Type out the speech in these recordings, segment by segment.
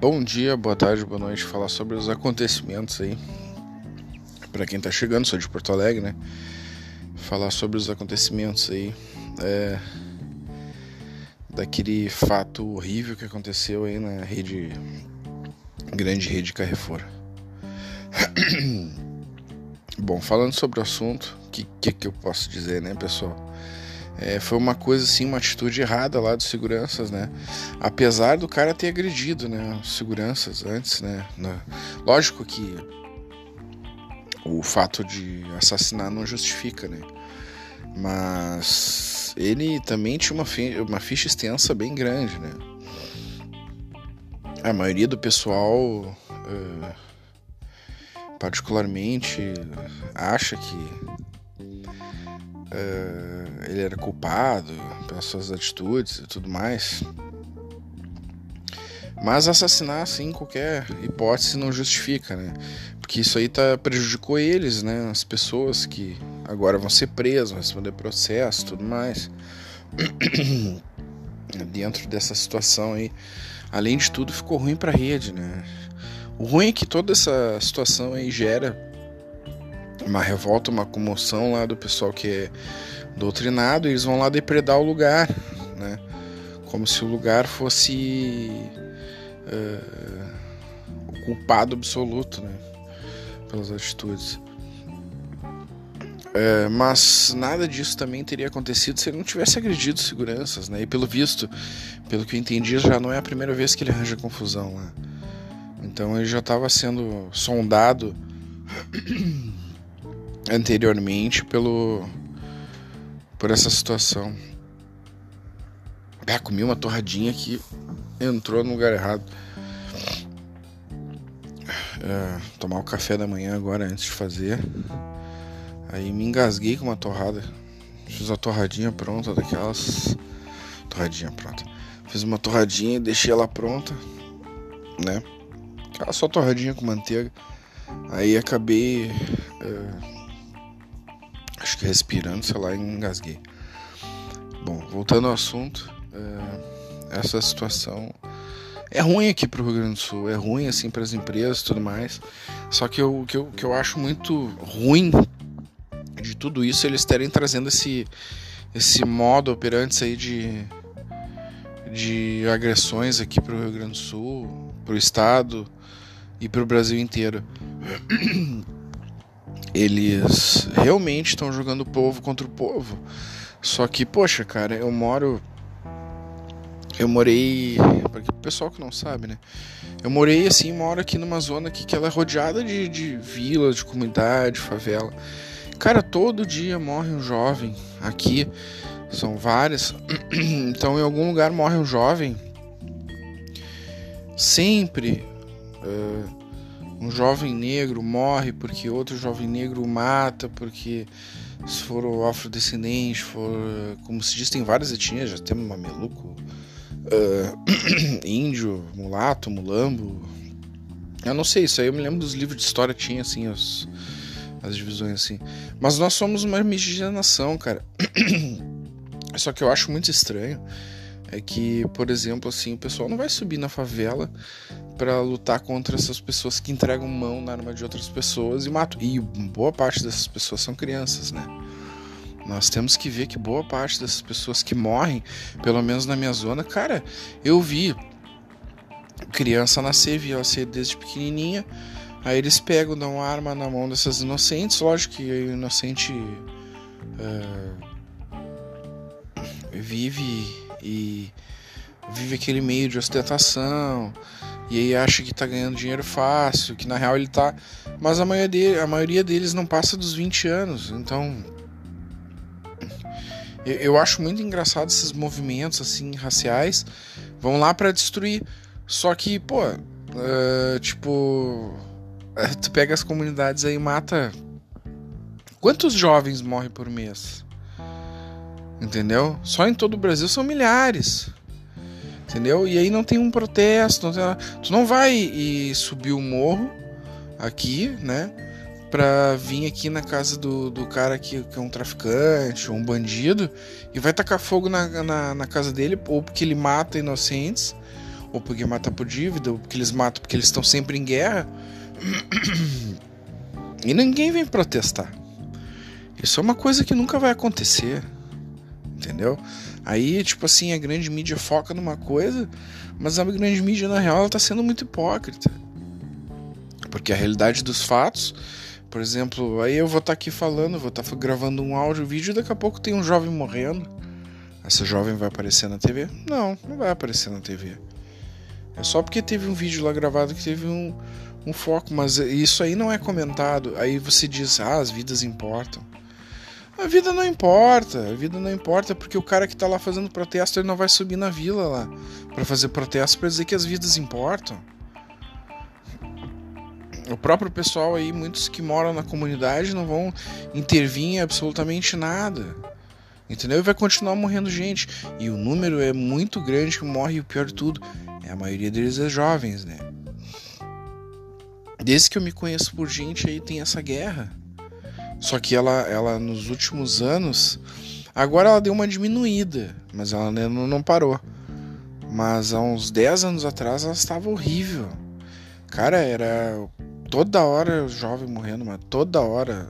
Bom dia, boa tarde, boa noite. Falar sobre os acontecimentos aí. Para quem tá chegando, sou de Porto Alegre, né? Falar sobre os acontecimentos aí. É... Daquele fato horrível que aconteceu aí na rede. Grande rede Carrefour. Bom, falando sobre o assunto, o que, que, que eu posso dizer, né, pessoal? É, foi uma coisa assim, uma atitude errada lá dos seguranças, né? Apesar do cara ter agredido, né, os seguranças antes, né? Na... Lógico que o fato de assassinar não justifica, né? Mas ele também tinha uma, fi... uma ficha extensa bem grande, né? A maioria do pessoal, uh, particularmente, acha que uh, ele era culpado pelas suas atitudes e tudo mais. Mas assassinar, assim, qualquer hipótese não justifica, né? Porque isso aí tá, prejudicou eles, né? As pessoas que agora vão ser presas, vão responder processo tudo mais. Dentro dessa situação aí, além de tudo, ficou ruim pra rede, né? O ruim é que toda essa situação aí gera uma revolta, uma comoção lá do pessoal que é doutrinado, eles vão lá depredar o lugar, né? Como se o lugar fosse uh, o culpado absoluto, né? Pelas atitudes. É, mas nada disso também teria acontecido se ele não tivesse agredido seguranças, né? E pelo visto, pelo que eu entendi, já não é a primeira vez que ele arranja confusão lá. Então ele já estava sendo sondado anteriormente pelo por essa situação. Ah, comi uma torradinha que entrou no lugar errado. É, tomar o café da manhã agora antes de fazer. Aí me engasguei com uma torrada. Fiz a torradinha pronta daquelas. Torradinha pronta. Fiz uma torradinha e deixei ela pronta, né? Aquela só torradinha com manteiga. Aí acabei. É, Acho que respirando, sei lá, engasguei. Bom, voltando ao assunto, é, essa situação é ruim aqui pro Rio Grande do Sul, é ruim assim para as empresas e tudo mais. Só que o que eu, que eu acho muito ruim de tudo isso eles terem trazendo esse esse modo operante aí de de agressões aqui pro Rio Grande do Sul, pro estado e pro Brasil inteiro. eles realmente estão jogando o povo contra o povo. Só que, poxa, cara, eu moro. Eu morei. Para o pessoal que não sabe, né? Eu morei assim, moro aqui numa zona que, que ela é rodeada de, de vilas, de comunidade, favela. Cara, todo dia morre um jovem aqui. São várias. Então, em algum lugar morre um jovem. Sempre. Uh, um jovem negro morre porque outro jovem negro mata, porque se for o afrodescendente, for, como se diz, tem várias etnias, já temos mameluco, uh, índio, mulato, mulambo. Eu não sei, isso aí eu me lembro dos livros de história que tinha assim as, as divisões assim. Mas nós somos uma miscigenação, cara. Só que eu acho muito estranho é que, por exemplo, assim, o pessoal não vai subir na favela para lutar contra essas pessoas que entregam mão na arma de outras pessoas e matam. E boa parte dessas pessoas são crianças, né? Nós temos que ver que boa parte dessas pessoas que morrem, pelo menos na minha zona, cara, eu vi criança nascer, vi ela ser desde pequenininha, aí eles pegam, dão uma arma na mão dessas inocentes, lógico que o inocente uh, vive e vive aquele meio de ostentação, e aí acha que tá ganhando dinheiro fácil, que na real ele tá. Mas a maioria, dele, a maioria deles não passa dos 20 anos, então. Eu, eu acho muito engraçado esses movimentos assim raciais vão lá para destruir. Só que, pô, uh, tipo. Uh, tu pega as comunidades aí e mata. Quantos jovens morrem por mês? Entendeu? Só em todo o Brasil são milhares. Entendeu? E aí não tem um protesto, não tem... tu não vai e subir o morro aqui, né? Pra vir aqui na casa do, do cara que, que é um traficante ou um bandido e vai tacar fogo na, na, na casa dele, ou porque ele mata inocentes, ou porque mata por dívida, ou porque eles matam porque eles estão sempre em guerra. E ninguém vem protestar. Isso é uma coisa que nunca vai acontecer. Entendeu? Aí, tipo assim, a grande mídia foca numa coisa, mas a grande mídia, na real, ela tá sendo muito hipócrita. Porque a realidade dos fatos, por exemplo, aí eu vou estar tá aqui falando, vou estar tá gravando um áudio, vídeo, e daqui a pouco tem um jovem morrendo. Essa jovem vai aparecer na TV? Não, não vai aparecer na TV. É só porque teve um vídeo lá gravado que teve um, um foco, mas isso aí não é comentado. Aí você diz, ah, as vidas importam. A vida não importa, a vida não importa porque o cara que tá lá fazendo protesto ele não vai subir na vila lá para fazer protesto para dizer que as vidas importam. O próprio pessoal aí, muitos que moram na comunidade não vão intervir em absolutamente nada. Entendeu? E vai continuar morrendo gente. E o número é muito grande que morre e o pior de tudo, é a maioria deles é jovens, né? Desde que eu me conheço por gente aí tem essa guerra. Só que ela, ela nos últimos anos, agora ela deu uma diminuída, mas ela não, não parou. Mas há uns 10 anos atrás ela estava horrível. Cara, era toda hora jovem morrendo, mas toda hora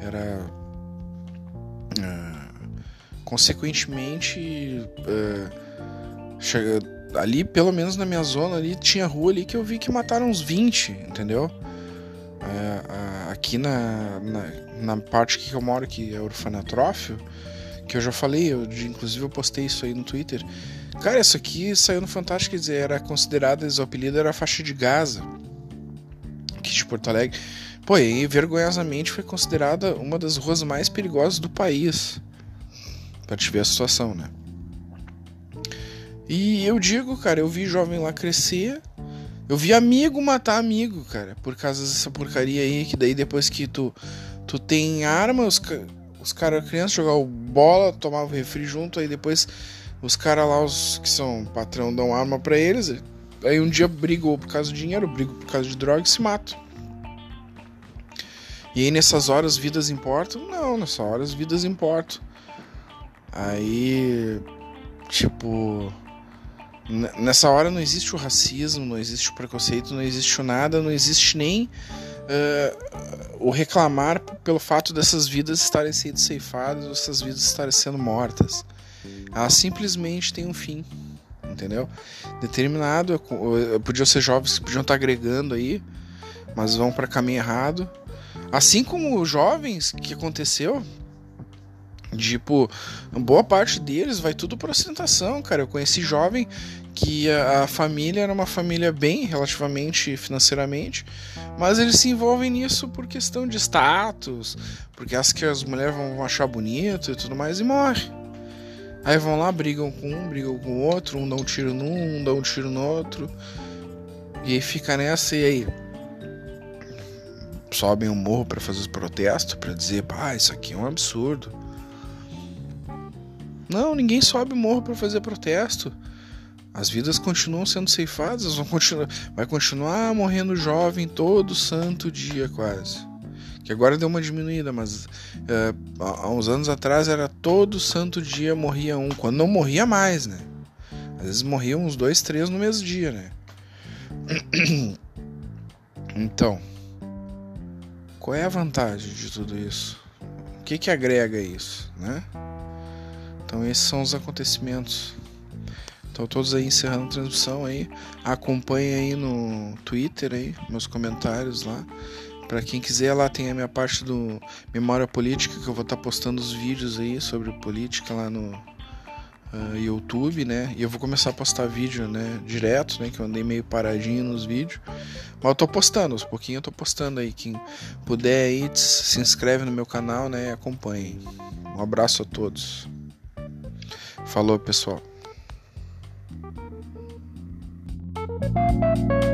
era. Uh, consequentemente, uh, ali, pelo menos na minha zona, ali tinha rua ali que eu vi que mataram uns 20, entendeu? É, aqui na, na, na, parte que eu moro, que é orfanatrófio, que eu já falei, eu, inclusive eu postei isso aí no Twitter. Cara, isso aqui saiu no Fantástico, quer dizer, era considerada, o apelido era a faixa de Gaza, aqui de Porto Alegre. Pô, e vergonhosamente foi considerada uma das ruas mais perigosas do país. Pra te ver a situação, né? E eu digo, cara, eu vi jovem lá crescer. Eu vi amigo matar amigo, cara, por causa dessa porcaria aí, que daí depois que tu, tu tem arma, os, os caras, crianças, jogar bola, tomar o refri junto, aí depois os caras lá, os que são patrão, dão arma para eles. Aí um dia brigou por causa do dinheiro, brigou por causa de droga e se matam. E aí nessas horas vidas importam? Não, nessas horas vidas importam. Aí, tipo, Nessa hora não existe o racismo, não existe o preconceito, não existe nada, não existe nem uh, o reclamar pelo fato dessas vidas estarem sendo ceifadas, essas vidas estarem sendo mortas. Elas simplesmente têm um fim, entendeu? Determinado, podiam ser jovens que podiam estar agregando aí, mas vão para caminho errado. Assim como jovens que aconteceu, Tipo, boa parte deles vai tudo para ostentação, cara. Eu conheci jovem que a, a, família era uma família bem relativamente financeiramente, mas eles se envolvem nisso por questão de status, porque as que as mulheres vão achar bonito e tudo mais e morre. Aí vão lá, brigam com um, brigam com o outro, um dá um tiro num, um dá um tiro no outro. E aí fica nessa e aí sobem o morro para fazer os protestos, para dizer, pá, isso aqui é um absurdo. Não, ninguém sobe o morro para fazer protesto. As vidas continuam sendo ceifadas, vão continuar, vai continuar morrendo jovem todo santo dia quase. Que agora deu uma diminuída, mas é, há uns anos atrás era todo santo dia morria um, quando não morria mais, né? Às vezes morriam uns dois, três no mesmo dia, né? Então, qual é a vantagem de tudo isso? O que que agrega isso, né? Então esses são os acontecimentos. Então todos aí encerrando a transmissão aí. Acompanhe aí no Twitter aí, meus comentários lá. Para quem quiser lá tem a minha parte do Memória Política que eu vou estar tá postando os vídeos aí sobre política lá no uh, YouTube, né? E eu vou começar a postar vídeo, né, direto, né, que eu andei meio paradinho nos vídeos. Mas eu tô postando, aos pouquinhos eu tô postando aí. Quem puder aí, se inscreve no meu canal, né, e acompanhe. Um abraço a todos. Falou, pessoal. Thank you